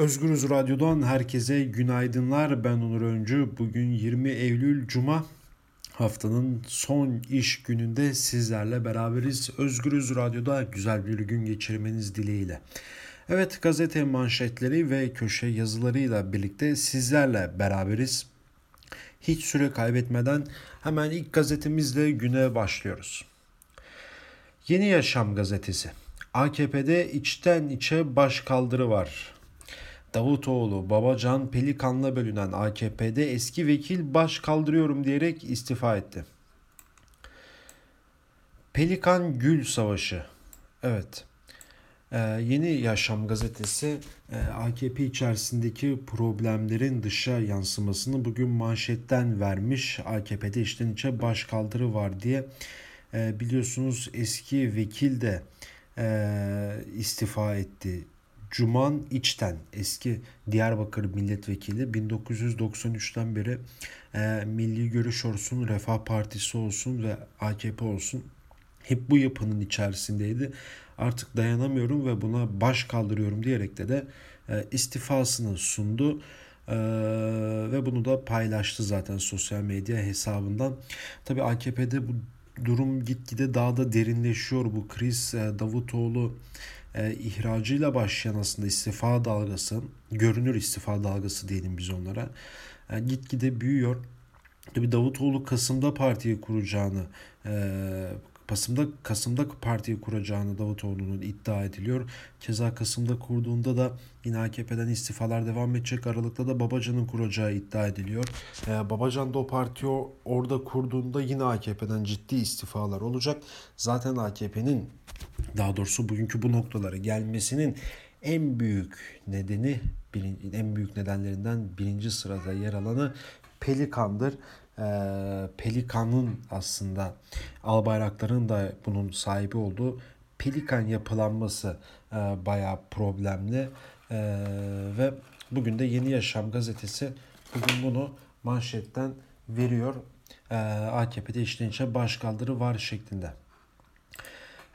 Özgürüz Radyo'dan herkese günaydınlar. Ben Onur Öncü. Bugün 20 Eylül Cuma. Haftanın son iş gününde sizlerle beraberiz. Özgürüz Radyo'da güzel bir gün geçirmeniz dileğiyle. Evet gazete manşetleri ve köşe yazılarıyla birlikte sizlerle beraberiz. Hiç süre kaybetmeden hemen ilk gazetemizle güne başlıyoruz. Yeni Yaşam gazetesi. AKP'de içten içe baş kaldırı var. Davutoğlu, Babacan, Pelikan'la bölünen AKP'de eski vekil baş kaldırıyorum diyerek istifa etti. Pelikan Gül Savaşı. Evet. Ee, Yeni Yaşam gazetesi e, AKP içerisindeki problemlerin dışa yansımasını bugün manşetten vermiş. AKP'de içten içe baş kaldırı var diye. E, biliyorsunuz eski vekil de e, istifa etti Cuman İçten eski Diyarbakır milletvekili 1993'ten beri e, Milli Görüş olsun, Refah Partisi olsun ve AKP olsun hep bu yapının içerisindeydi. Artık dayanamıyorum ve buna baş kaldırıyorum diyerek de de e, istifasını sundu. Ee, ve bunu da paylaştı zaten sosyal medya hesabından. Tabii AKP'de bu durum gitgide daha da derinleşiyor. Bu kriz e, Davutoğlu e, ihracıyla başlayan aslında istifa dalgası, görünür istifa dalgası diyelim biz onlara, e, gitgide büyüyor. Tabi Davutoğlu Kasım'da partiyi kuracağını, e, Kasım'da Kasım'da partiyi kuracağını Davutoğlu'nun iddia ediliyor. Keza Kasım'da kurduğunda da yine AKP'den istifalar devam edecek. Aralıkta da Babacan'ın kuracağı iddia ediliyor. Ee, Babacan da o partiyi orada kurduğunda yine AKP'den ciddi istifalar olacak. Zaten AKP'nin daha doğrusu bugünkü bu noktalara gelmesinin en büyük nedeni en büyük nedenlerinden birinci sırada yer alanı Pelikan'dır. Ee, Pelikan'ın aslında Albayrakların da bunun sahibi olduğu Pelikan yapılanması e, bayağı problemli ee, ve bugün de Yeni Yaşam gazetesi bugün bunu manşetten veriyor. Ee, AKP'de içten başkaldırı var şeklinde.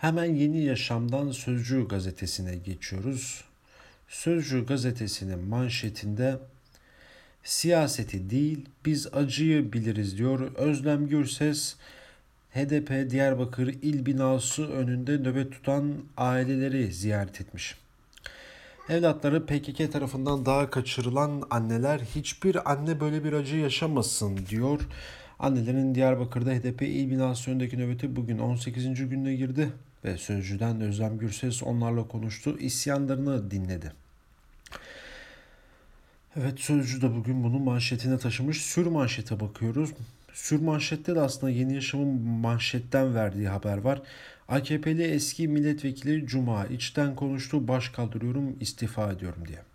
Hemen Yeni Yaşam'dan Sözcü gazetesine geçiyoruz. Sözcü gazetesinin manşetinde siyaseti değil biz acıyı biliriz diyor Özlem Gürses. HDP Diyarbakır İl Binası önünde nöbet tutan aileleri ziyaret etmiş. Evlatları PKK tarafından daha kaçırılan anneler hiçbir anne böyle bir acı yaşamasın diyor. Annelerin Diyarbakır'da HDP il binası önündeki nöbeti bugün 18. gününe girdi ve Sözcü'den Özlem Gürses onlarla konuştu, isyanlarını dinledi. Evet Sözcü de bugün bunu manşetine taşımış. Sür manşete bakıyoruz. Sür manşette de aslında Yeni Yaşam'ın manşetten verdiği haber var. AKP'li eski milletvekili Cuma içten konuştu baş kaldırıyorum istifa ediyorum diye.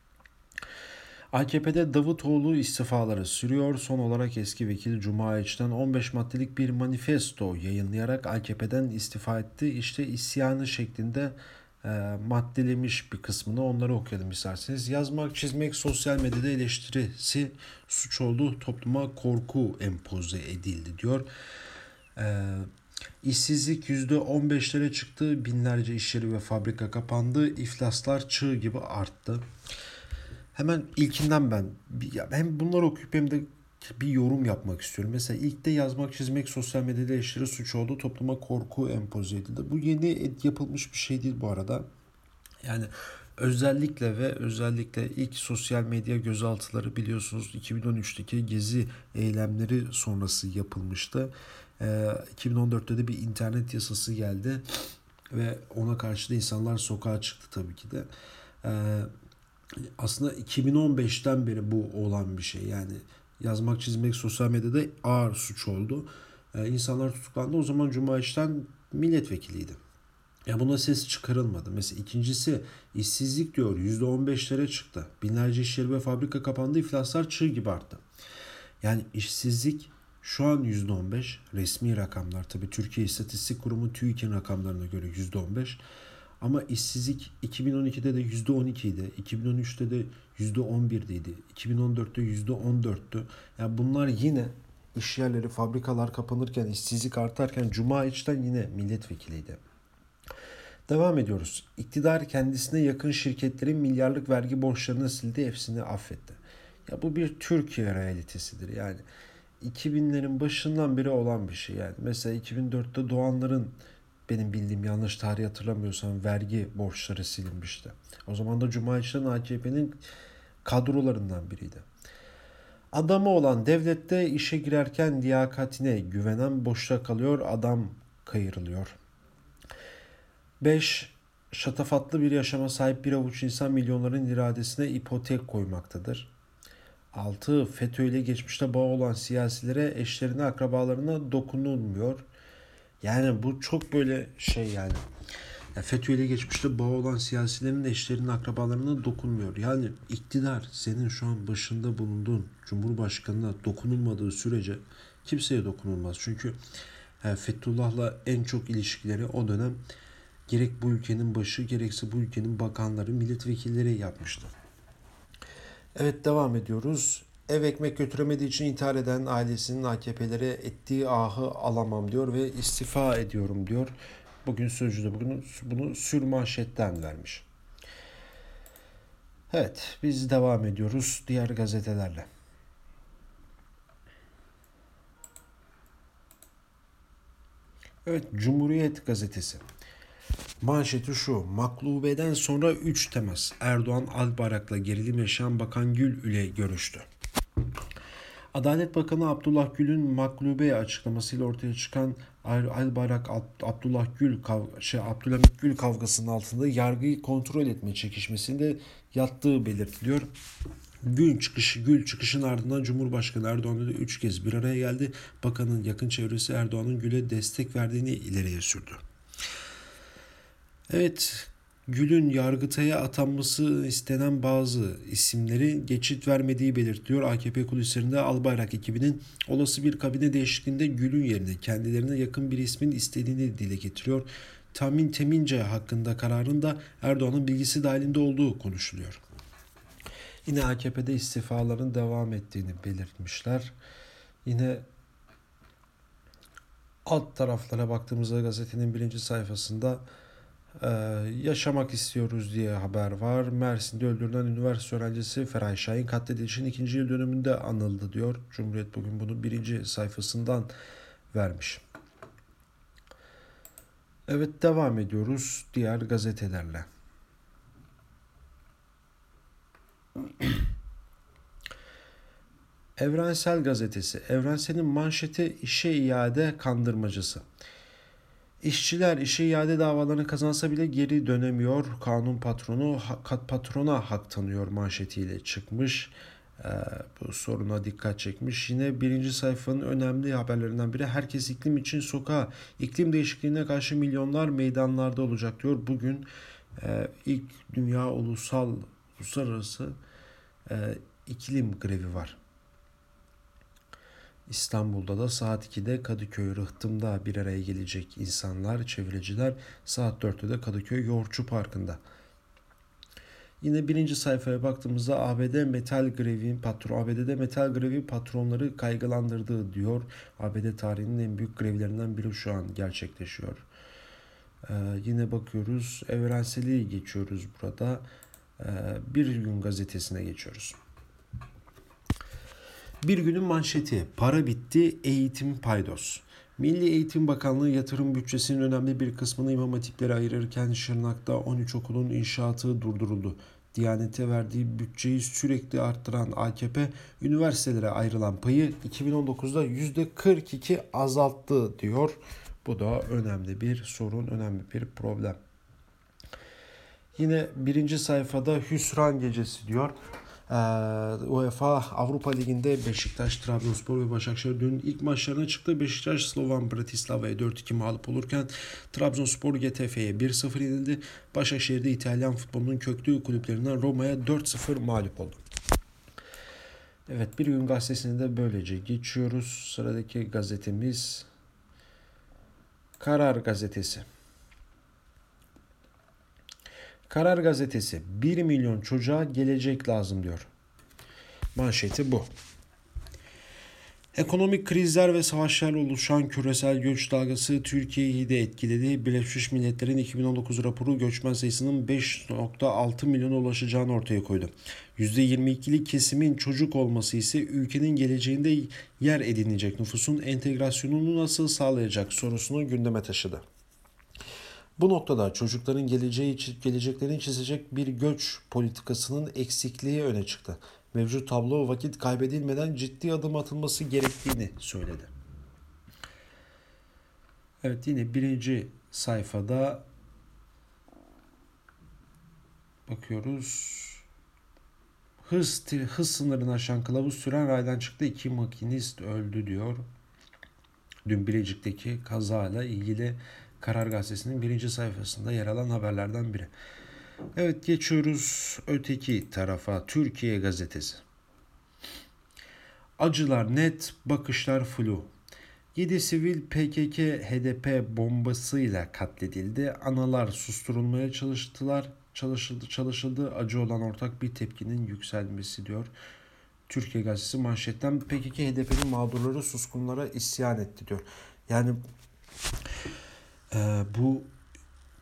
AKP'de Davutoğlu istifaları sürüyor. Son olarak eski vekil Cuma İç'ten 15 maddelik bir manifesto yayınlayarak AKP'den istifa etti. İşte isyanı şeklinde e, maddelemiş bir kısmını onları okuyalım isterseniz. Yazmak, çizmek, sosyal medyada eleştirisi suç oldu. Topluma korku empoze edildi diyor. E, işsizlik %15'lere çıktı. Binlerce iş yeri ve fabrika kapandı. İflaslar çığ gibi arttı. Hemen ilkinden ben hem bunları okuyup hem de bir yorum yapmak istiyorum. Mesela ilk de yazmak, çizmek, sosyal medyada eleştiri suç oldu. Topluma korku empoze edildi. Bu yeni yapılmış bir şey değil bu arada. Yani özellikle ve özellikle ilk sosyal medya gözaltıları biliyorsunuz 2013'teki gezi eylemleri sonrası yapılmıştı. Ee, 2014'te de bir internet yasası geldi ve ona karşı da insanlar sokağa çıktı tabii ki de. Aslında 2015'ten beri bu olan bir şey. Yani yazmak, çizmek sosyal medyada ağır suç oldu. Ee, insanlar tutuklandı. O zaman Cuma İş'ten milletvekiliydi. Ya buna ses çıkarılmadı. Mesela ikincisi işsizlik diyor %15'lere çıktı. Binlerce iş yeri ve fabrika kapandı. İflaslar çığ gibi arttı. Yani işsizlik şu an %15 resmi rakamlar. Tabii Türkiye İstatistik Kurumu TÜİK'in rakamlarına göre %15. Ama işsizlik 2012'de de %12 idi. 2013'te de %11'deydi. 2014'te %14'tü. Yani bunlar yine iş yerleri, fabrikalar kapanırken, işsizlik artarken Cuma içten yine milletvekiliydi. Devam ediyoruz. İktidar kendisine yakın şirketlerin milyarlık vergi borçlarını sildi, hepsini affetti. Ya bu bir Türkiye realitesidir. Yani 2000'lerin başından beri olan bir şey yani. Mesela 2004'te doğanların benim bildiğim yanlış tarih hatırlamıyorsam vergi borçları silinmişti. O zaman da Cuma İşler'in AKP'nin kadrolarından biriydi. Adamı olan devlette işe girerken liyakatine güvenen boşta kalıyor, adam kayırılıyor. 5. Şatafatlı bir yaşama sahip bir avuç insan milyonların iradesine ipotek koymaktadır. 6. FETÖ ile geçmişte bağ olan siyasilere, eşlerine, akrabalarına dokunulmuyor. Yani bu çok böyle şey yani. Ya FETÖ geçmişte bağ olan siyasilerin eşlerinin akrabalarına dokunmuyor. Yani iktidar senin şu an başında bulunduğun Cumhurbaşkanına dokunulmadığı sürece kimseye dokunulmaz. Çünkü yani Fethullah'la en çok ilişkileri o dönem gerek bu ülkenin başı gerekse bu ülkenin bakanları, milletvekilleri yapmıştı. Evet devam ediyoruz. Ev ekmek götüremediği için intihar eden ailesinin AKP'lere ettiği ahı alamam diyor ve istifa ediyorum diyor. Bugün Sözcü'de bunu, bunu sürmanşetten vermiş. Evet biz devam ediyoruz diğer gazetelerle. Evet Cumhuriyet Gazetesi. Manşeti şu. Maklubeden sonra 3 temas. Erdoğan Albayrak'la gerilim yaşayan Bakan Gül ile görüştü. Adalet Bakanı Abdullah Gül'ün maklube açıklamasıyla ortaya çıkan Albayrak Abdullah Gül şey Abdülhamit Gül kavgasının altında yargıyı kontrol etme çekişmesinde yattığı belirtiliyor. Gün çıkışı, Gül çıkışın ardından Cumhurbaşkanı Erdoğan ile üç kez bir araya geldi. Bakanın yakın çevresi Erdoğan'ın Gül'e destek verdiğini ileriye sürdü. Evet, Gül'ün Yargıtay'a atanması istenen bazı isimleri geçit vermediği belirtiliyor. AKP kulislerinde Albayrak ekibinin olası bir kabine değişikliğinde Gül'ün yerine kendilerine yakın bir ismin istediğini dile getiriyor. Tamin Temince hakkında kararın da Erdoğan'ın bilgisi dahilinde olduğu konuşuluyor. Yine AKP'de istifaların devam ettiğini belirtmişler. Yine alt taraflara baktığımızda gazetenin birinci sayfasında ee, yaşamak istiyoruz diye haber var. Mersin'de öldürülen üniversite öğrencisi Feray Şahin katledilişin ikinci yıl dönümünde anıldı diyor. Cumhuriyet bugün bunu birinci sayfasından vermiş. Evet devam ediyoruz diğer gazetelerle. Evrensel Gazetesi. Evrensel'in manşeti işe iade kandırmacısı. İşçiler işe iade davalarını kazansa bile geri dönemiyor. Kanun patronu kat patrona hak tanıyor manşetiyle çıkmış. Ee, bu soruna dikkat çekmiş. Yine birinci sayfanın önemli haberlerinden biri herkes iklim için sokağa. İklim değişikliğine karşı milyonlar meydanlarda olacak diyor. Bugün e, ilk dünya ulusal uluslararası e, iklim grevi var. İstanbul'da da saat 2'de Kadıköy Rıhtım'da bir araya gelecek insanlar, çevreciler. Saat 4'te de Kadıköy Yoğurtçu Parkı'nda. Yine birinci sayfaya baktığımızda ABD metal grevi patron ABD'de metal grevi patronları kaygılandırdığı diyor. ABD tarihinin en büyük grevlerinden biri şu an gerçekleşiyor. Ee, yine bakıyoruz evrenseli geçiyoruz burada. Ee, bir gün gazetesine geçiyoruz. Bir günün manşeti para bitti eğitim paydos. Milli Eğitim Bakanlığı yatırım bütçesinin önemli bir kısmını imam hatiplere ayırırken Şırnak'ta 13 okulun inşaatı durduruldu. Diyanete verdiği bütçeyi sürekli arttıran AKP üniversitelere ayrılan payı 2019'da %42 azalttı diyor. Bu da önemli bir sorun, önemli bir problem. Yine birinci sayfada hüsran gecesi diyor. Ee, UEFA Avrupa Ligi'nde Beşiktaş, Trabzonspor ve Başakşehir dün ilk maçlarına çıktı. Beşiktaş Slovan Bratislava'ya 4-2 mağlup olurken Trabzonspor GTF'ye 1-0 yenildi. Başakşehir'de İtalyan futbolunun köklü kulüplerinden Roma'ya 4-0 mağlup oldu. Evet bir gün gazetesini de böylece geçiyoruz. Sıradaki gazetemiz Karar Gazetesi. Karar Gazetesi 1 milyon çocuğa gelecek lazım diyor. Manşeti bu. Ekonomik krizler ve savaşlarla oluşan küresel göç dalgası Türkiye'yi de etkiledi. Birleşmiş Milletler'in 2019 raporu göçmen sayısının 5.6 milyona ulaşacağını ortaya koydu. %22'lik kesimin çocuk olması ise ülkenin geleceğinde yer edinecek nüfusun entegrasyonunu nasıl sağlayacak sorusunu gündeme taşıdı. Bu noktada çocukların geleceği geleceklerini çizecek bir göç politikasının eksikliği öne çıktı mevcut tablo vakit kaybedilmeden ciddi adım atılması gerektiğini söyledi. Evet yine birinci sayfada bakıyoruz. Hız, hız sınırını aşan kılavuz süren raydan çıktı. iki makinist öldü diyor. Dün Bilecik'teki kazayla ilgili Karar Gazetesi'nin birinci sayfasında yer alan haberlerden biri. Evet geçiyoruz öteki tarafa Türkiye gazetesi. Acılar net, bakışlar flu. 7 sivil PKK HDP bombasıyla katledildi. Analar susturulmaya çalıştılar. Çalışıldı, çalışıldı. Acı olan ortak bir tepkinin yükselmesi diyor. Türkiye Gazetesi manşetten PKK HDP'nin mağdurları suskunlara isyan etti diyor. Yani e, bu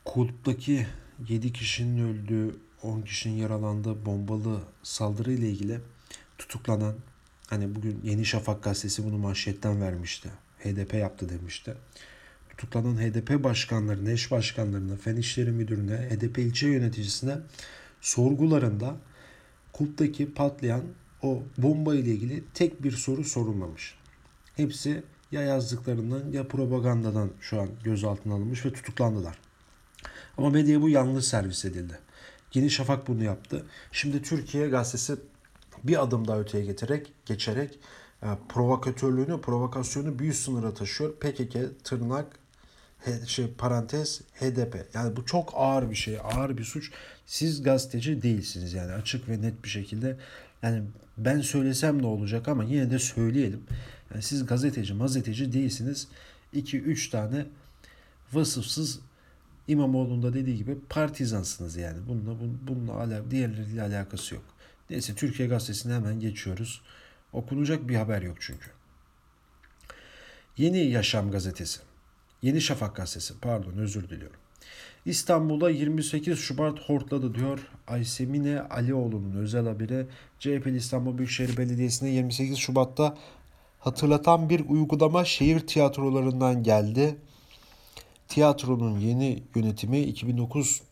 kulüpteki 7 kişinin öldüğü, 10 kişinin yaralandığı bombalı saldırı ile ilgili tutuklanan hani bugün Yeni Şafak gazetesi bunu manşetten vermişti. HDP yaptı demişti. Tutuklanan HDP başkanlarına, eş başkanlarına, Fen İşleri Müdürüne, HDP ilçe yöneticisine sorgularında kulptaki patlayan o bomba ile ilgili tek bir soru sorulmamış. Hepsi ya yazdıklarından ya propagandadan şu an gözaltına alınmış ve tutuklandılar. Ama medyaya bu yanlış servis edildi. Yeni Şafak bunu yaptı. Şimdi Türkiye gazetesi bir adım daha öteye getirerek, geçerek e, provokatörlüğünü, provokasyonu büyük sınıra taşıyor. PKK, tırnak, he, şey, parantez, HDP. Yani bu çok ağır bir şey, ağır bir suç. Siz gazeteci değilsiniz yani açık ve net bir şekilde. Yani ben söylesem ne olacak ama yine de söyleyelim. Yani siz gazeteci, mazeteci değilsiniz. 2-3 tane vasıfsız İmamoğlu'nda dediği gibi partizansınız yani. Bununla, bununla ala, diğerleriyle alakası yok. Neyse Türkiye Gazetesi'ne hemen geçiyoruz. Okunacak bir haber yok çünkü. Yeni Yaşam Gazetesi. Yeni Şafak Gazetesi pardon özür diliyorum. İstanbul'da 28 Şubat hortladı diyor Aysemine Alioğlu'nun özel haberi. CHP İstanbul Büyükşehir Belediyesi'ne 28 Şubat'ta hatırlatan bir uygulama şehir tiyatrolarından geldi. Tiyatronun yeni yönetimi 2009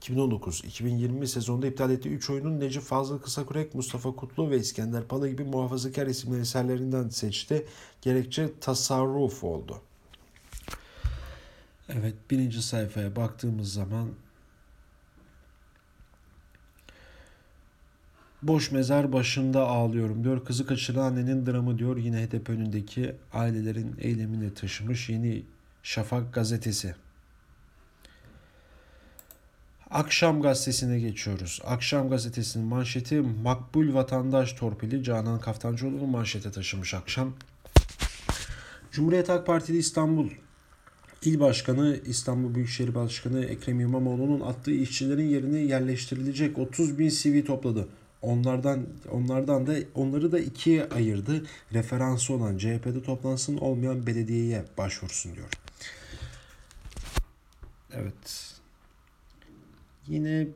2019-2020 sezonunda iptal ettiği 3 oyunun Necip Fazıl Kısakürek, Mustafa Kutlu ve İskender Pala gibi muhafazakar isimli eserlerinden seçti. Gerekçe tasarruf oldu. Evet birinci sayfaya baktığımız zaman Boş mezar başında ağlıyorum diyor. Kızı kaçıran annenin dramı diyor. Yine HDP önündeki ailelerin eylemini taşımış yeni Şafak gazetesi. Akşam gazetesine geçiyoruz. Akşam gazetesinin manşeti makbul vatandaş torpili Canan Kaftancıoğlu manşete taşımış akşam. Cumhuriyet Halk Partili İstanbul İl Başkanı İstanbul Büyükşehir Başkanı Ekrem İmamoğlu'nun attığı işçilerin yerine yerleştirilecek 30 bin CV topladı. Onlardan onlardan da onları da ikiye ayırdı. Referansı olan CHP'de toplansın olmayan belediyeye başvursun diyor. Evet. Yine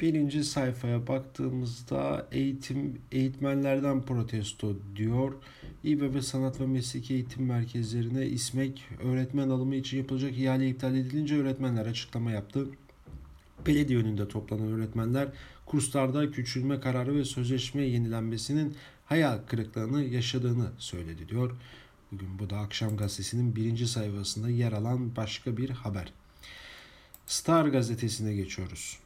birinci sayfaya baktığımızda eğitim eğitmenlerden protesto diyor. İBB Sanat ve Mesleki Eğitim Merkezlerine İSMEK öğretmen alımı için yapılacak ihale iptal edilince öğretmenler açıklama yaptı. Belediye önünde toplanan öğretmenler kurslarda küçülme kararı ve sözleşme yenilenmesinin hayal kırıklığını yaşadığını söyledi diyor. Bugün bu da Akşam Gazetesi'nin birinci sayfasında yer alan başka bir haber. Star gazetesine geçiyoruz.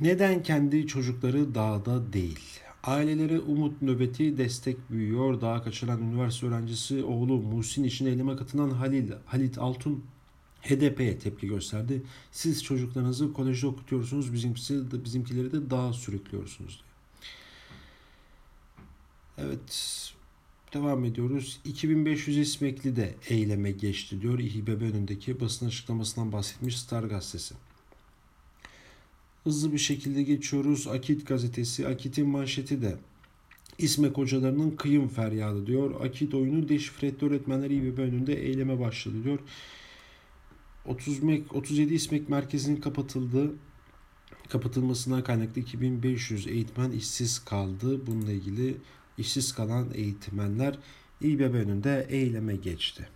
Neden kendi çocukları dağda değil? Ailelere umut nöbeti destek büyüyor. Dağa kaçıran üniversite öğrencisi oğlu Muhsin için eyleme katılan Halil, Halit Altun HDP'ye tepki gösterdi. Siz çocuklarınızı kolejde okutuyorsunuz, bizimkisi bizimkileri de dağa sürüklüyorsunuz. Evet, Devam ediyoruz. 2500 İsmekli de eyleme geçti diyor. İHBB önündeki basın açıklamasından bahsetmiş Star gazetesi. Hızlı bir şekilde geçiyoruz. Akit gazetesi. Akit'in manşeti de İsmek hocalarının kıyım feryadı diyor. Akit oyunu deşifre etti öğretmenler İBB önünde eyleme başladı diyor. 30 mek, 37 İsmek merkezinin kapatıldığı kapatılmasından kaynaklı 2500 eğitmen işsiz kaldı. Bununla ilgili işsiz kalan eğitmenler İBB önünde eyleme geçti.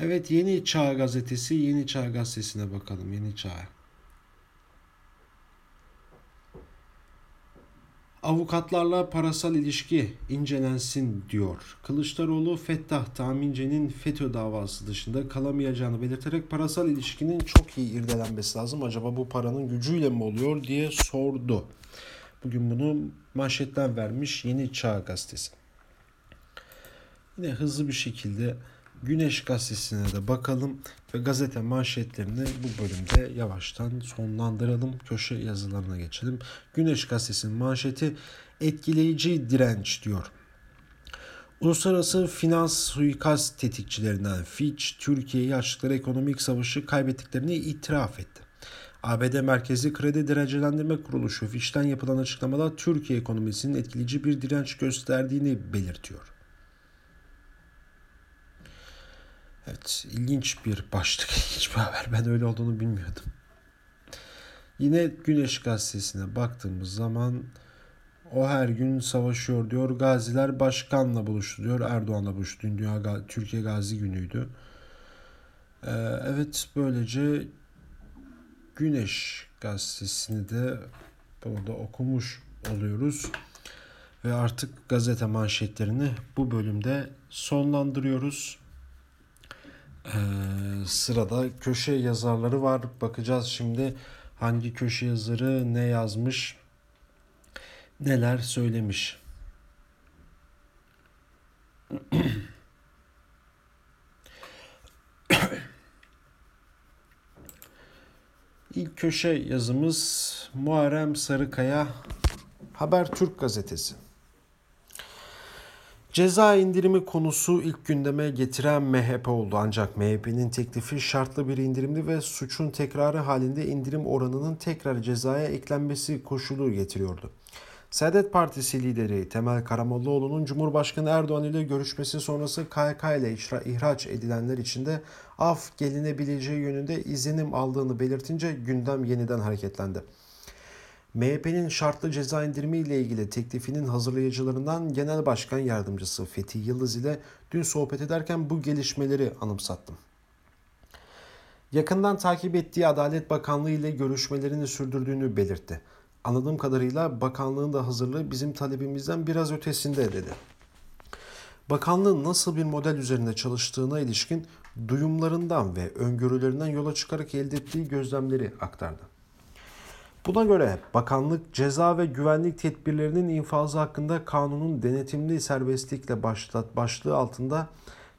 Evet Yeni Çağ gazetesi Yeni Çağ gazetesine bakalım Yeni Çağ. Avukatlarla parasal ilişki incelensin diyor. Kılıçdaroğlu Fettah Tamince'nin FETÖ davası dışında kalamayacağını belirterek parasal ilişkinin çok iyi irdelenmesi lazım. Acaba bu paranın gücüyle mi oluyor diye sordu. Bugün bunu manşetten vermiş Yeni Çağ gazetesi. Yine hızlı bir şekilde Güneş gazetesine de bakalım ve gazete manşetlerini bu bölümde yavaştan sonlandıralım. Köşe yazılarına geçelim. Güneş gazetesinin manşeti etkileyici direnç diyor. Uluslararası finans suikast tetikçilerinden Fitch, Türkiye'yi açtıkları ekonomik savaşı kaybettiklerini itiraf etti. ABD Merkezi Kredi Derecelendirme Kuruluşu Fitch'ten yapılan açıklamada Türkiye ekonomisinin etkileyici bir direnç gösterdiğini belirtiyor. Evet, ilginç bir başlık, ilginç bir haber. Ben öyle olduğunu bilmiyordum. Yine Güneş Gazetesi'ne baktığımız zaman o her gün savaşıyor diyor. Gaziler başkanla buluştu diyor. Erdoğan'la buluştu. Dünya Türkiye Gazi Günü'ydü. Ee, evet böylece Güneş Gazetesi'ni de burada okumuş oluyoruz. Ve artık gazete manşetlerini bu bölümde sonlandırıyoruz. Ee, sırada köşe yazarları var. Bakacağız şimdi hangi köşe yazarı ne yazmış, neler söylemiş. İlk köşe yazımız Muharrem Sarıkaya Habertürk gazetesi. Ceza indirimi konusu ilk gündeme getiren MHP oldu ancak MHP'nin teklifi şartlı bir indirimli ve suçun tekrarı halinde indirim oranının tekrar cezaya eklenmesi koşulu getiriyordu. Saadet Partisi lideri Temel Karamollaoğlu'nun Cumhurbaşkanı Erdoğan ile görüşmesi sonrası KYK ile ihraç edilenler için de af gelinebileceği yönünde izlenim aldığını belirtince gündem yeniden hareketlendi. MHP'nin şartlı ceza indirimi ile ilgili teklifinin hazırlayıcılarından Genel Başkan Yardımcısı Fethi Yıldız ile dün sohbet ederken bu gelişmeleri anımsattım. Yakından takip ettiği Adalet Bakanlığı ile görüşmelerini sürdürdüğünü belirtti. Anladığım kadarıyla bakanlığın da hazırlığı bizim talebimizden biraz ötesinde dedi. Bakanlığın nasıl bir model üzerinde çalıştığına ilişkin duyumlarından ve öngörülerinden yola çıkarak elde ettiği gözlemleri aktardı. Buna göre bakanlık ceza ve güvenlik tedbirlerinin infazı hakkında kanunun denetimli serbestlikle başlat, başlığı altında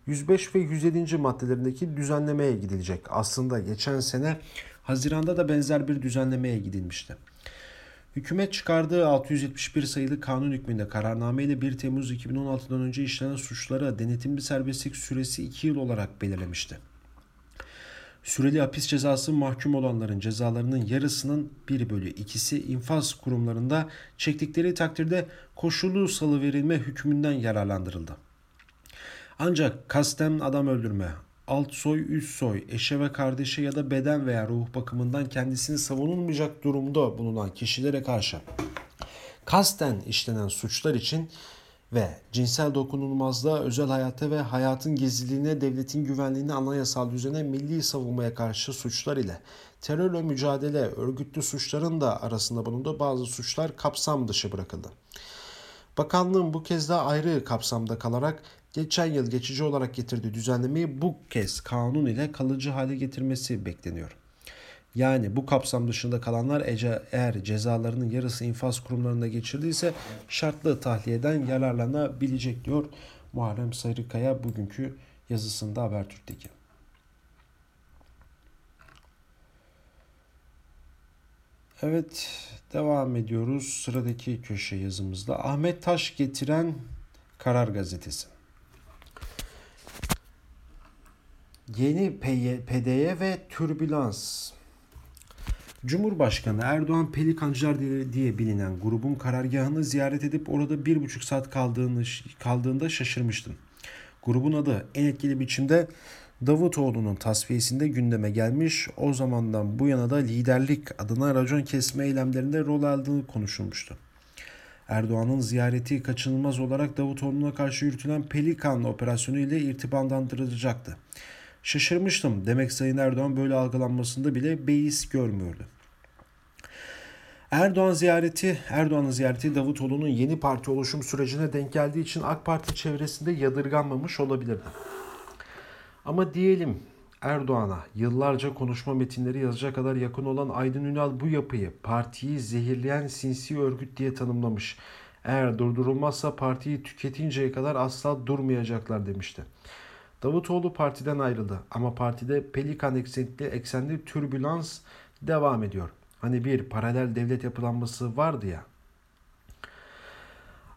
105 ve 107. maddelerindeki düzenlemeye gidilecek. Aslında geçen sene Haziran'da da benzer bir düzenlemeye gidilmişti. Hükümet çıkardığı 671 sayılı kanun hükmünde kararnameyle 1 Temmuz 2016'dan önce işlenen suçlara denetimli serbestlik süresi 2 yıl olarak belirlemişti. Süreli hapis cezası mahkum olanların cezalarının yarısının 1 bölü 2'si infaz kurumlarında çektikleri takdirde koşullu salı verilme hükmünden yararlandırıldı. Ancak kasten adam öldürme, alt soy, üst soy, eşe ve kardeşe ya da beden veya ruh bakımından kendisini savunulmayacak durumda bulunan kişilere karşı kasten işlenen suçlar için ve cinsel dokunulmazlığa, özel hayata ve hayatın gizliliğine, devletin güvenliğine, anayasal düzene, milli savunmaya karşı suçlar ile terörle mücadele, örgütlü suçların da arasında bulunduğu bazı suçlar kapsam dışı bırakıldı. Bakanlığın bu kez daha ayrı kapsamda kalarak geçen yıl geçici olarak getirdiği düzenlemeyi bu kez kanun ile kalıcı hale getirmesi bekleniyor. Yani bu kapsam dışında kalanlar eğer cezalarının yarısı infaz kurumlarında geçirdiyse şartlı tahliyeden yararlanabilecek diyor Muharrem Sarıkaya bugünkü yazısında Habertürk'teki. Evet devam ediyoruz sıradaki köşe yazımızda. Ahmet Taş getiren Karar Gazetesi. Yeni PDY ve türbülans Cumhurbaşkanı Erdoğan Pelikancılar diye bilinen grubun karargahını ziyaret edip orada bir buçuk saat kaldığını, kaldığında şaşırmıştım. Grubun adı en etkili biçimde Davutoğlu'nun tasfiyesinde gündeme gelmiş. O zamandan bu yana da liderlik adına racon kesme eylemlerinde rol aldığı konuşulmuştu. Erdoğan'ın ziyareti kaçınılmaz olarak Davutoğlu'na karşı yürütülen Pelikan operasyonu ile irtibatlandırılacaktı. Şaşırmıştım. Demek Sayın Erdoğan böyle algılanmasında bile beis görmüyordu. Erdoğan ziyareti, Erdoğan'ın ziyareti Davutoğlu'nun yeni parti oluşum sürecine denk geldiği için AK Parti çevresinde yadırganmamış olabilirdi. Ama diyelim Erdoğan'a yıllarca konuşma metinleri yazacak kadar yakın olan Aydın Ünal bu yapıyı partiyi zehirleyen sinsi örgüt diye tanımlamış. Eğer durdurulmazsa partiyi tüketinceye kadar asla durmayacaklar demişti. Davutoğlu partiden ayrıldı ama partide Pelikan eksenli, eksenli türbülans devam ediyor. Hani bir paralel devlet yapılanması vardı ya.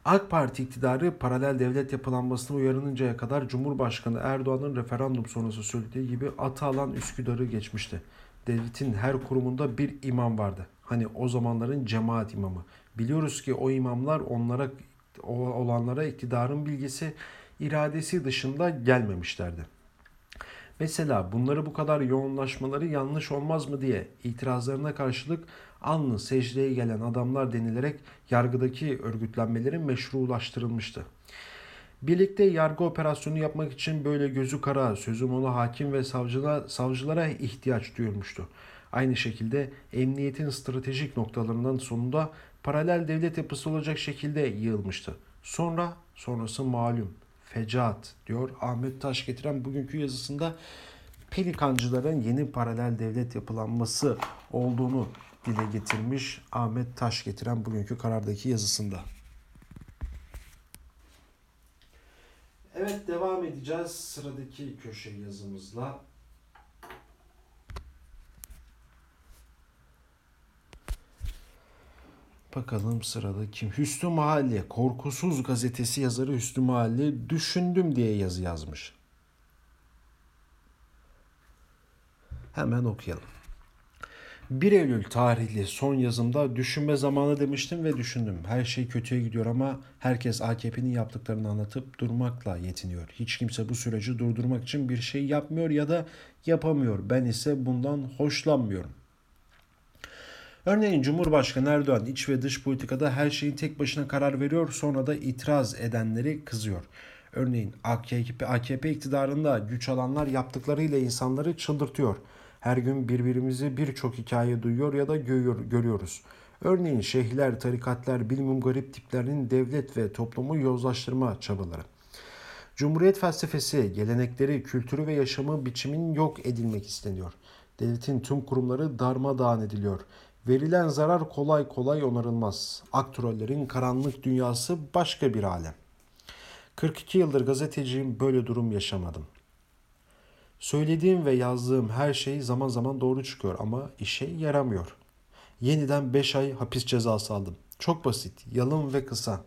AK Parti iktidarı paralel devlet yapılanmasına uyarınıncaya kadar Cumhurbaşkanı Erdoğan'ın referandum sonrası söylediği gibi atı alan Üsküdar'ı geçmişti. Devletin her kurumunda bir imam vardı. Hani o zamanların cemaat imamı. Biliyoruz ki o imamlar onlara olanlara iktidarın bilgisi iradesi dışında gelmemişlerdi. Mesela bunları bu kadar yoğunlaşmaları yanlış olmaz mı diye itirazlarına karşılık alnı secdeye gelen adamlar denilerek yargıdaki örgütlenmelerin meşrulaştırılmıştı. Birlikte yargı operasyonu yapmak için böyle gözü kara, sözüm ona hakim ve savcılara, savcılara ihtiyaç duyulmuştu. Aynı şekilde emniyetin stratejik noktalarından sonunda paralel devlet yapısı olacak şekilde yığılmıştı. Sonra, sonrası malum fecaat diyor Ahmet Taş getiren bugünkü yazısında Pelikancıların yeni paralel devlet yapılanması olduğunu dile getirmiş Ahmet Taş getiren bugünkü karardaki yazısında. Evet devam edeceğiz sıradaki köşe yazımızla. Bakalım sırada kim? Hüsnü Mahalle, Korkusuz gazetesi yazarı Hüsnü Mahalle düşündüm diye yazı yazmış. Hemen okuyalım. 1 Eylül tarihli son yazımda düşünme zamanı demiştim ve düşündüm. Her şey kötüye gidiyor ama herkes AKP'nin yaptıklarını anlatıp durmakla yetiniyor. Hiç kimse bu süreci durdurmak için bir şey yapmıyor ya da yapamıyor. Ben ise bundan hoşlanmıyorum. Örneğin Cumhurbaşkanı Erdoğan iç ve dış politikada her şeyin tek başına karar veriyor sonra da itiraz edenleri kızıyor. Örneğin AKP, AKP iktidarında güç alanlar yaptıklarıyla insanları çıldırtıyor. Her gün birbirimizi birçok hikaye duyuyor ya da görüyor, görüyoruz. Örneğin şeyhler, tarikatlar, bilmem garip tiplerin devlet ve toplumu yozlaştırma çabaları. Cumhuriyet felsefesi, gelenekleri, kültürü ve yaşamı biçimin yok edilmek isteniyor. Devletin tüm kurumları darmadağın ediliyor. Verilen zarar kolay kolay onarılmaz. Aktrollerin karanlık dünyası başka bir alem. 42 yıldır gazeteciyim böyle durum yaşamadım. Söylediğim ve yazdığım her şey zaman zaman doğru çıkıyor ama işe yaramıyor. Yeniden 5 ay hapis cezası aldım. Çok basit, yalın ve kısa.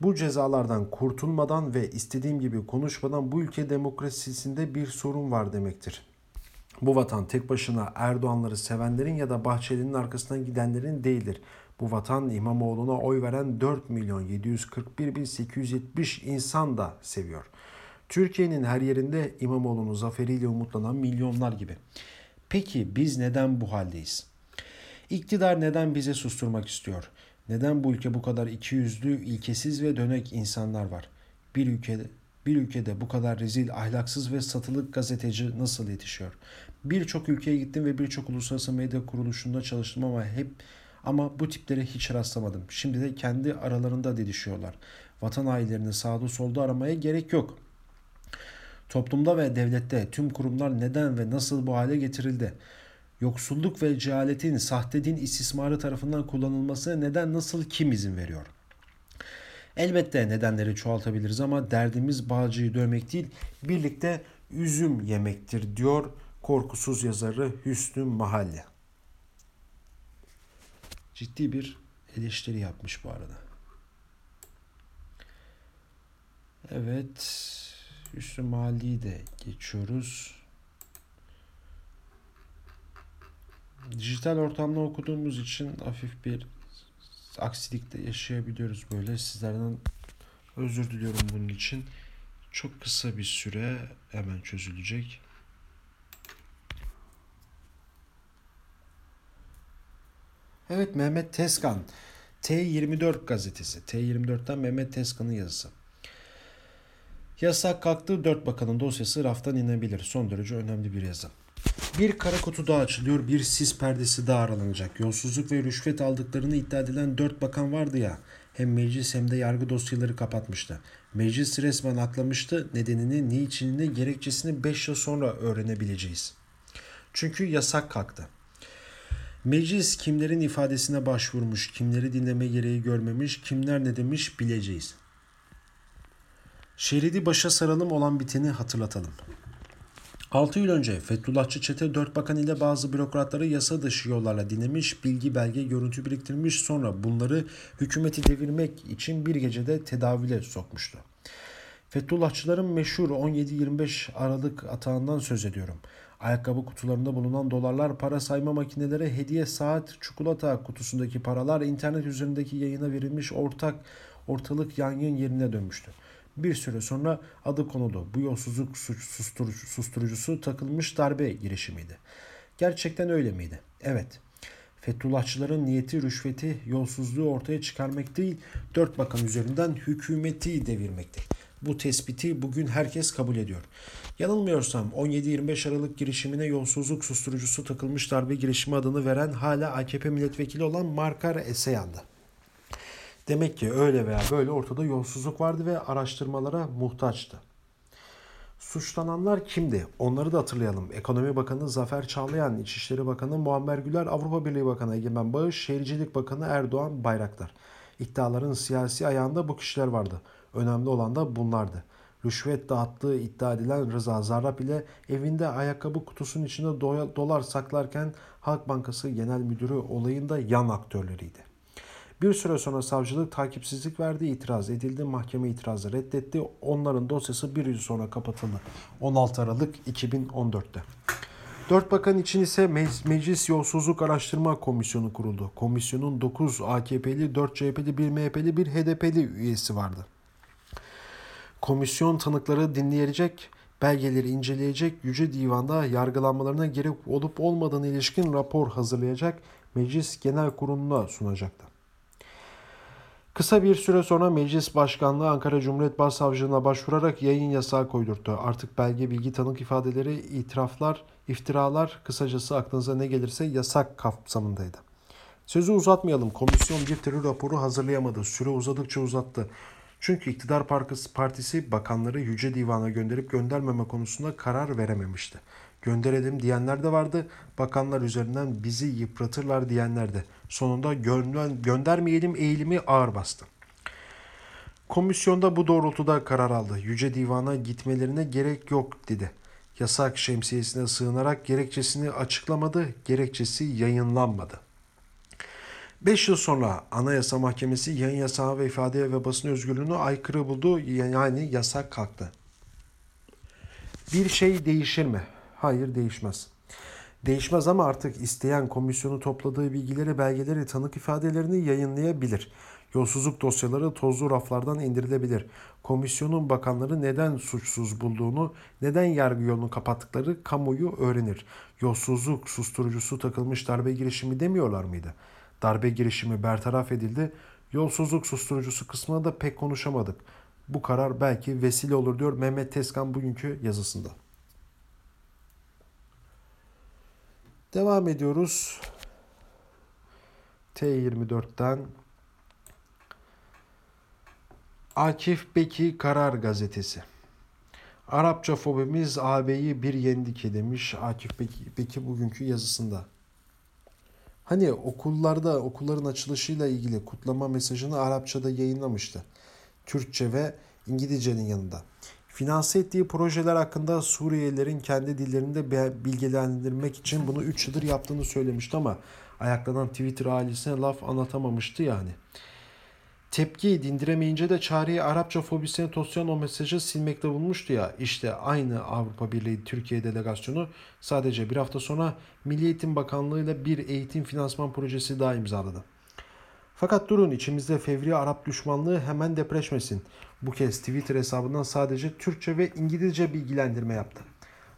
Bu cezalardan kurtulmadan ve istediğim gibi konuşmadan bu ülke demokrasisinde bir sorun var demektir. Bu vatan tek başına Erdoğanları sevenlerin ya da Bahçeli'nin arkasından gidenlerin değildir. Bu vatan İmamoğlu'na oy veren 4 milyon 741 bin 870 insan da seviyor. Türkiye'nin her yerinde İmamoğlu'nun zaferiyle umutlanan milyonlar gibi. Peki biz neden bu haldeyiz? İktidar neden bize susturmak istiyor? Neden bu ülke bu kadar ikiyüzlü, ilkesiz ve dönek insanlar var? Bir ülkede bir ülkede bu kadar rezil, ahlaksız ve satılık gazeteci nasıl yetişiyor? Birçok ülkeye gittim ve birçok uluslararası medya kuruluşunda çalıştım ama hep ama bu tiplere hiç rastlamadım. Şimdi de kendi aralarında didişiyorlar. Vatan hainlerini sağda solda aramaya gerek yok. Toplumda ve devlette tüm kurumlar neden ve nasıl bu hale getirildi? Yoksulluk ve cehaletin sahte din istismarı tarafından kullanılması neden nasıl kim izin veriyor? Elbette nedenleri çoğaltabiliriz ama derdimiz bağcıyı dövmek değil, birlikte üzüm yemektir diyor korkusuz yazarı Hüsnü Mahalle. Ciddi bir eleştiri yapmış bu arada. Evet. Üstü, Mahalle'yi de geçiyoruz. dijital ortamda okuduğumuz için hafif bir aksilik de yaşayabiliyoruz böyle. Sizlerden özür diliyorum bunun için. Çok kısa bir süre hemen çözülecek. Evet Mehmet Tezkan. T24 gazetesi. T24'ten Mehmet Tezkan'ın yazısı. Yasak kalktı. Dört bakanın dosyası raftan inebilir. Son derece önemli bir yazı. Bir kara kutu daha açılıyor. Bir sis perdesi daha aralanacak. Yolsuzluk ve rüşvet aldıklarını iddia edilen dört bakan vardı ya. Hem meclis hem de yargı dosyaları kapatmıştı. Meclis resmen aklamıştı. Nedenini, niçinini, gerekçesini 5 yıl sonra öğrenebileceğiz. Çünkü yasak kalktı. Meclis kimlerin ifadesine başvurmuş, kimleri dinleme gereği görmemiş, kimler ne demiş bileceğiz. Şeridi başa saralım olan biteni hatırlatalım. 6 yıl önce Fethullahçı çete 4 bakan ile bazı bürokratları yasa dışı yollarla dinlemiş, bilgi belge görüntü biriktirmiş sonra bunları hükümeti devirmek için bir gecede tedavüle sokmuştu. Fethullahçıların meşhur 17-25 Aralık atağından söz ediyorum. Ayakkabı kutularında bulunan dolarlar, para sayma makineleri, hediye saat, çikolata kutusundaki paralar internet üzerindeki yayına verilmiş ortak ortalık yangın yerine dönmüştü. Bir süre sonra adı konuldu. Bu yolsuzluk susturucu, susturucusu takılmış darbe girişimiydi. Gerçekten öyle miydi? Evet. Fethullahçıların niyeti rüşveti, yolsuzluğu ortaya çıkarmak değil, dört bakan üzerinden hükümeti devirmekti. Bu tespiti bugün herkes kabul ediyor. Yanılmıyorsam 17-25 Aralık girişimine yolsuzluk susturucusu takılmış darbe girişimi adını veren hala AKP milletvekili olan Markar Eseyan'dı. Demek ki öyle veya böyle ortada yolsuzluk vardı ve araştırmalara muhtaçtı. Suçlananlar kimdi? Onları da hatırlayalım. Ekonomi Bakanı Zafer Çağlayan, İçişleri Bakanı Muammer Güler, Avrupa Birliği Bakanı Egemen Bağış, Şehircilik Bakanı Erdoğan Bayraktar. İddiaların siyasi ayağında bu kişiler vardı. Önemli olan da bunlardı. Rüşvet dağıttığı iddia edilen Rıza Zarrab ile evinde ayakkabı kutusunun içinde dolar saklarken Halk Bankası Genel Müdürü olayında yan aktörleriydi. Bir süre sonra savcılık takipsizlik verdi, itiraz edildi, mahkeme itirazı reddetti. Onların dosyası bir yıl sonra kapatıldı. 16 Aralık 2014'te. Dört bakan için ise Meclis Yolsuzluk Araştırma Komisyonu kuruldu. Komisyonun 9 AKP'li, 4 CHP'li, 1 MHP'li, 1 HDP'li üyesi vardı. Komisyon tanıkları dinleyecek, belgeleri inceleyecek, Yüce Divan'da yargılanmalarına gerek olup olmadığına ilişkin rapor hazırlayacak, Meclis Genel Kurulu'na sunacaktı. Kısa bir süre sonra Meclis Başkanlığı Ankara Cumhuriyet Başsavcılığına başvurarak yayın yasağı koydurttu. Artık belge, bilgi, tanık ifadeleri, itiraflar, iftiralar, kısacası aklınıza ne gelirse yasak kapsamındaydı. Sözü uzatmayalım. Komisyon bir terör raporu hazırlayamadı. Süre uzadıkça uzattı. Çünkü iktidar partisi bakanları Yüce Divan'a gönderip göndermeme konusunda karar verememişti. Gönderelim diyenler de vardı. Bakanlar üzerinden bizi yıpratırlar diyenler de. Sonunda göndermeyelim eğilimi ağır bastı. Komisyonda bu doğrultuda karar aldı. Yüce Divan'a gitmelerine gerek yok dedi. Yasak şemsiyesine sığınarak gerekçesini açıklamadı, gerekçesi yayınlanmadı. 5 yıl sonra Anayasa Mahkemesi yayın yasağı ve ifade ve basın özgürlüğünü aykırı buldu. Yani yasak kalktı. Bir şey değişir mi? Hayır değişmez. Değişmez ama artık isteyen komisyonu topladığı bilgileri, belgeleri, tanık ifadelerini yayınlayabilir. Yolsuzluk dosyaları tozlu raflardan indirilebilir. Komisyonun bakanları neden suçsuz bulduğunu, neden yargı yolunu kapattıkları kamuoyu öğrenir. Yolsuzluk susturucusu takılmış darbe girişimi demiyorlar mıydı? Darbe girişimi bertaraf edildi. Yolsuzluk susturucusu kısmına da pek konuşamadık. Bu karar belki vesile olur diyor Mehmet Tezkan bugünkü yazısında. Devam ediyoruz. T24'ten Akif Beki Karar Gazetesi. Arapça fobimiz AB'yi bir yendi ki demiş Akif Beki, Beki bugünkü yazısında. Hani okullarda okulların açılışıyla ilgili kutlama mesajını Arapçada yayınlamıştı. Türkçe ve İngilizcenin yanında. Finanse ettiği projeler hakkında Suriyelilerin kendi dillerinde bilgilendirmek için bunu 3 yıldır yaptığını söylemişti ama ayaklanan Twitter ailesine laf anlatamamıştı yani. Tepkiyi dindiremeyince de çareyi Arapça fobisine tosyan o mesajı silmekte bulmuştu ya. İşte aynı Avrupa Birliği Türkiye delegasyonu sadece bir hafta sonra Milli Eğitim Bakanlığı ile bir eğitim finansman projesi daha imzaladı. Fakat durun içimizde fevri Arap düşmanlığı hemen depreşmesin. Bu kez Twitter hesabından sadece Türkçe ve İngilizce bilgilendirme yaptı.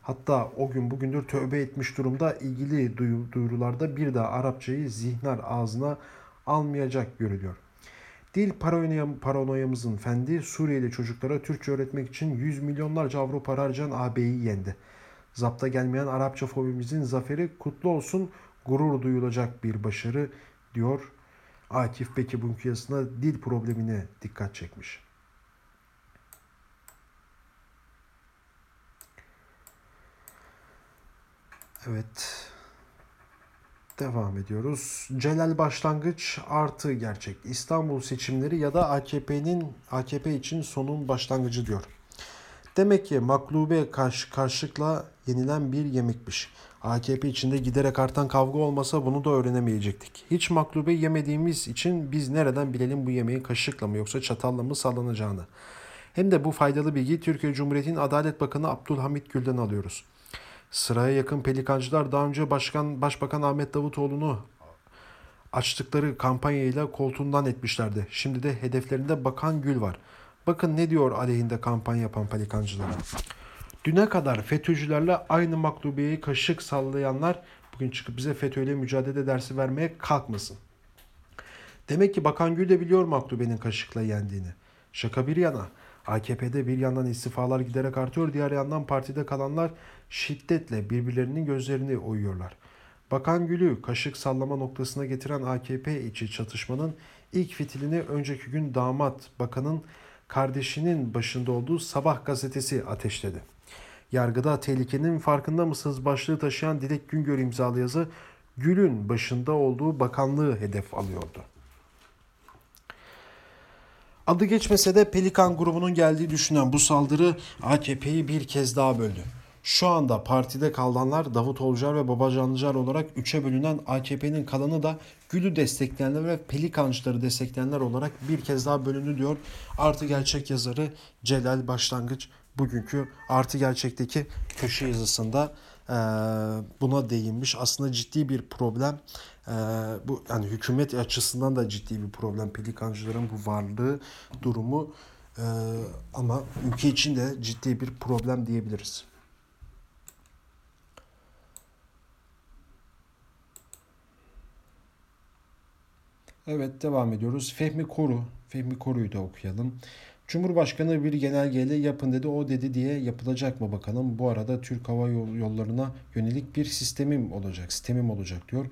Hatta o gün bugündür tövbe etmiş durumda ilgili duyurularda bir daha Arapçayı zihnar ağzına almayacak görülüyor. Dil paranoyam, paranoyamızın fendi Suriyeli çocuklara Türkçe öğretmek için yüz milyonlarca avro para harcayan AB'yi yendi. Zapta gelmeyen Arapça fobimizin zaferi kutlu olsun gurur duyulacak bir başarı diyor Akif Beki Bunkiyası'na dil problemine dikkat çekmiş. Evet. Devam ediyoruz. Celal başlangıç artı gerçek. İstanbul seçimleri ya da AKP'nin AKP için sonun başlangıcı diyor. Demek ki maklube karşı karşılıkla yenilen bir yemekmiş. AKP içinde giderek artan kavga olmasa bunu da öğrenemeyecektik. Hiç maklube yemediğimiz için biz nereden bilelim bu yemeği kaşıkla mı yoksa çatalla mı sallanacağını. Hem de bu faydalı bilgi Türkiye Cumhuriyeti'nin Adalet Bakanı Abdülhamit Gül'den alıyoruz. Sıraya yakın pelikancılar daha önce Başkan Başbakan Ahmet Davutoğlu'nu açtıkları kampanyayla koltuğundan etmişlerdi. Şimdi de hedeflerinde Bakan Gül var. Bakın ne diyor aleyhinde kampanya yapan pelikancılara. Düne kadar FETÖ'cülerle aynı maklubiyeyi kaşık sallayanlar bugün çıkıp bize FETÖ'yle mücadele dersi vermeye kalkmasın. Demek ki Bakan Gül de biliyor maklubenin kaşıkla yendiğini. Şaka bir yana AKP'de bir yandan istifalar giderek artıyor, diğer yandan partide kalanlar şiddetle birbirlerinin gözlerini oyuyorlar. Bakan Gül'ü kaşık sallama noktasına getiren AKP içi çatışmanın ilk fitilini önceki gün damat bakanın kardeşinin başında olduğu Sabah gazetesi ateşledi. Yargıda tehlikenin farkında mısınız başlığı taşıyan Dilek Güngör imzalı yazı Gül'ün başında olduğu bakanlığı hedef alıyordu. Adı geçmese de Pelikan grubunun geldiği düşünen bu saldırı AKP'yi bir kez daha böldü. Şu anda partide kalanlar Davut Olcar ve Babacanlıcar olarak üçe bölünen AKP'nin kalanı da Gül'ü destekleyenler ve Pelikancıları destekleyenler olarak bir kez daha bölündü diyor. Artı gerçek yazarı Celal Başlangıç bugünkü Artı Gerçek'teki köşe yazısında buna değinmiş. Aslında ciddi bir problem. Bu yani hükümet açısından da ciddi bir problem. Pelikancıların bu varlığı durumu ama ülke için de ciddi bir problem diyebiliriz. Evet devam ediyoruz. Fehmi Koru. Fehmi Koru'yu da okuyalım. Cumhurbaşkanı bir genelgeyle yapın dedi o dedi diye yapılacak mı bakalım. Bu arada Türk Hava Yolları'na yönelik bir sistemim olacak. Sistemim olacak diyor.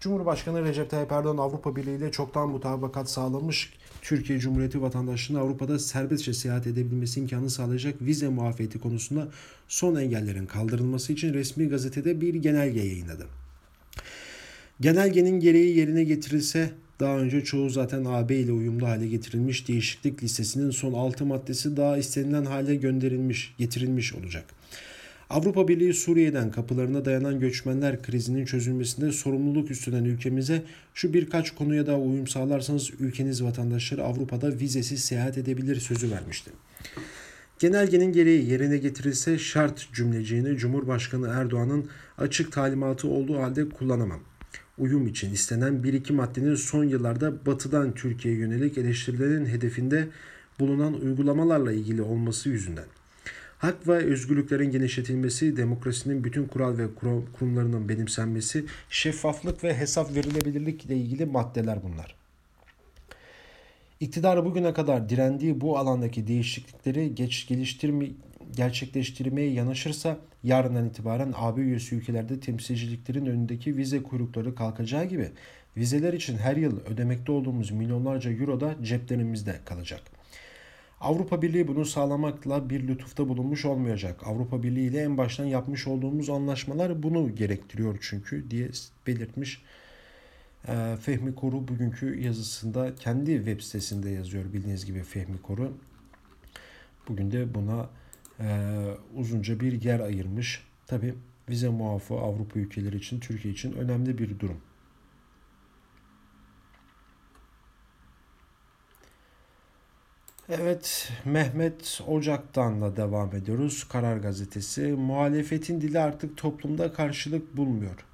Cumhurbaşkanı Recep Tayyip Erdoğan Avrupa Birliği ile çoktan mutabakat sağlamış Türkiye Cumhuriyeti vatandaşlarının Avrupa'da serbestçe seyahat edebilmesi imkanı sağlayacak vize muafiyeti konusunda son engellerin kaldırılması için resmi gazetede bir genelge yayınladı. Genelgenin gereği yerine getirilse daha önce çoğu zaten AB ile uyumlu hale getirilmiş değişiklik listesinin son 6 maddesi daha istenilen hale gönderilmiş, getirilmiş olacak. Avrupa Birliği Suriye'den kapılarına dayanan göçmenler krizinin çözülmesinde sorumluluk üstlenen ülkemize şu birkaç konuya da uyum sağlarsanız ülkeniz vatandaşları Avrupa'da vizesiz seyahat edebilir sözü vermişti. Genelgenin gereği yerine getirilse şart cümleciğini Cumhurbaşkanı Erdoğan'ın açık talimatı olduğu halde kullanamam uyum için istenen bir iki maddenin son yıllarda batıdan Türkiye'ye yönelik eleştirilerin hedefinde bulunan uygulamalarla ilgili olması yüzünden. Hak ve özgürlüklerin genişletilmesi, demokrasinin bütün kural ve kurumlarının benimsenmesi, şeffaflık ve hesap verilebilirlik ile ilgili maddeler bunlar. İktidar bugüne kadar direndiği bu alandaki değişiklikleri geç geliştirme, gerçekleştirmeye yanaşırsa yarından itibaren AB üyesi ülkelerde temsilciliklerin önündeki vize kuyrukları kalkacağı gibi vizeler için her yıl ödemekte olduğumuz milyonlarca euro da ceplerimizde kalacak. Avrupa Birliği bunu sağlamakla bir lütufta bulunmuş olmayacak. Avrupa Birliği ile en baştan yapmış olduğumuz anlaşmalar bunu gerektiriyor çünkü diye belirtmiş. Ee, Fehmi Koru bugünkü yazısında kendi web sitesinde yazıyor bildiğiniz gibi Fehmi Koru. Bugün de buna e, uzunca bir yer ayırmış. Tabi vize muafı Avrupa ülkeleri için, Türkiye için önemli bir durum. Evet, Mehmet Ocak'tan da devam ediyoruz. Karar Gazetesi. Muhalefetin dili artık toplumda karşılık bulmuyor.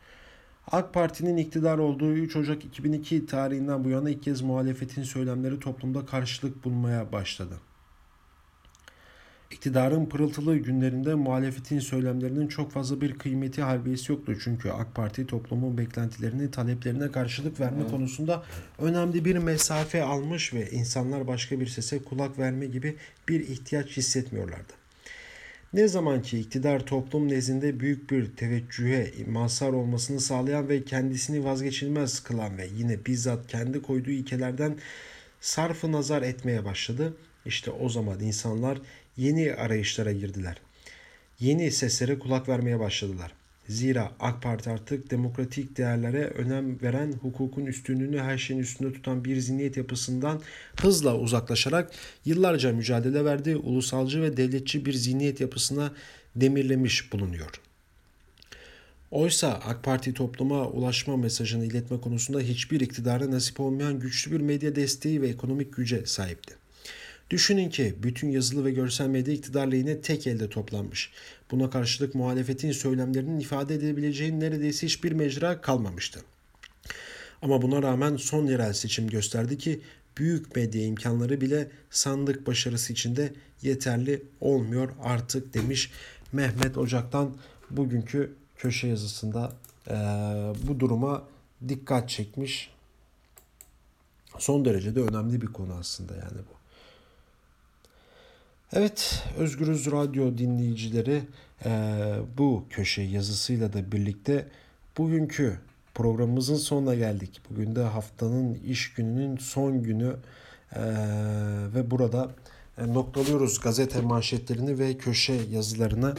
AK Parti'nin iktidar olduğu 3 Ocak 2002 tarihinden bu yana ilk kez muhalefetin söylemleri toplumda karşılık bulmaya başladı. İktidarın pırıltılı günlerinde muhalefetin söylemlerinin çok fazla bir kıymeti harbiyesi yoktu. Çünkü AK Parti toplumun beklentilerini, taleplerine karşılık verme konusunda önemli bir mesafe almış ve insanlar başka bir sese kulak verme gibi bir ihtiyaç hissetmiyorlardı. Ne zaman ki iktidar toplum nezdinde büyük bir teveccühe mazhar olmasını sağlayan ve kendisini vazgeçilmez kılan ve yine bizzat kendi koyduğu ilkelerden sarfı nazar etmeye başladı. İşte o zaman insanlar yeni arayışlara girdiler. Yeni seslere kulak vermeye başladılar. Zira AK Parti artık demokratik değerlere önem veren, hukukun üstünlüğünü her şeyin üstünde tutan bir zihniyet yapısından hızla uzaklaşarak yıllarca mücadele verdi, ulusalcı ve devletçi bir zihniyet yapısına demirlemiş bulunuyor. Oysa AK Parti topluma ulaşma mesajını iletme konusunda hiçbir iktidara nasip olmayan güçlü bir medya desteği ve ekonomik güce sahipti. Düşünün ki bütün yazılı ve görsel medya iktidar lehine tek elde toplanmış. Buna karşılık muhalefetin söylemlerinin ifade edebileceği neredeyse hiçbir mecra kalmamıştı. Ama buna rağmen son yerel seçim gösterdi ki büyük medya imkanları bile sandık başarısı içinde yeterli olmuyor artık demiş Mehmet Ocak'tan bugünkü köşe yazısında e, bu duruma dikkat çekmiş. Son derece de önemli bir konu aslında yani bu. Evet, Özgürüz Radyo dinleyicileri e, bu köşe yazısıyla da birlikte bugünkü programımızın sonuna geldik. Bugün de haftanın iş gününün son günü e, ve burada e, noktalıyoruz gazete manşetlerini ve köşe yazılarını.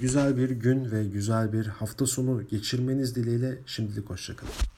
Güzel bir gün ve güzel bir hafta sonu geçirmeniz dileğiyle şimdilik hoşçakalın.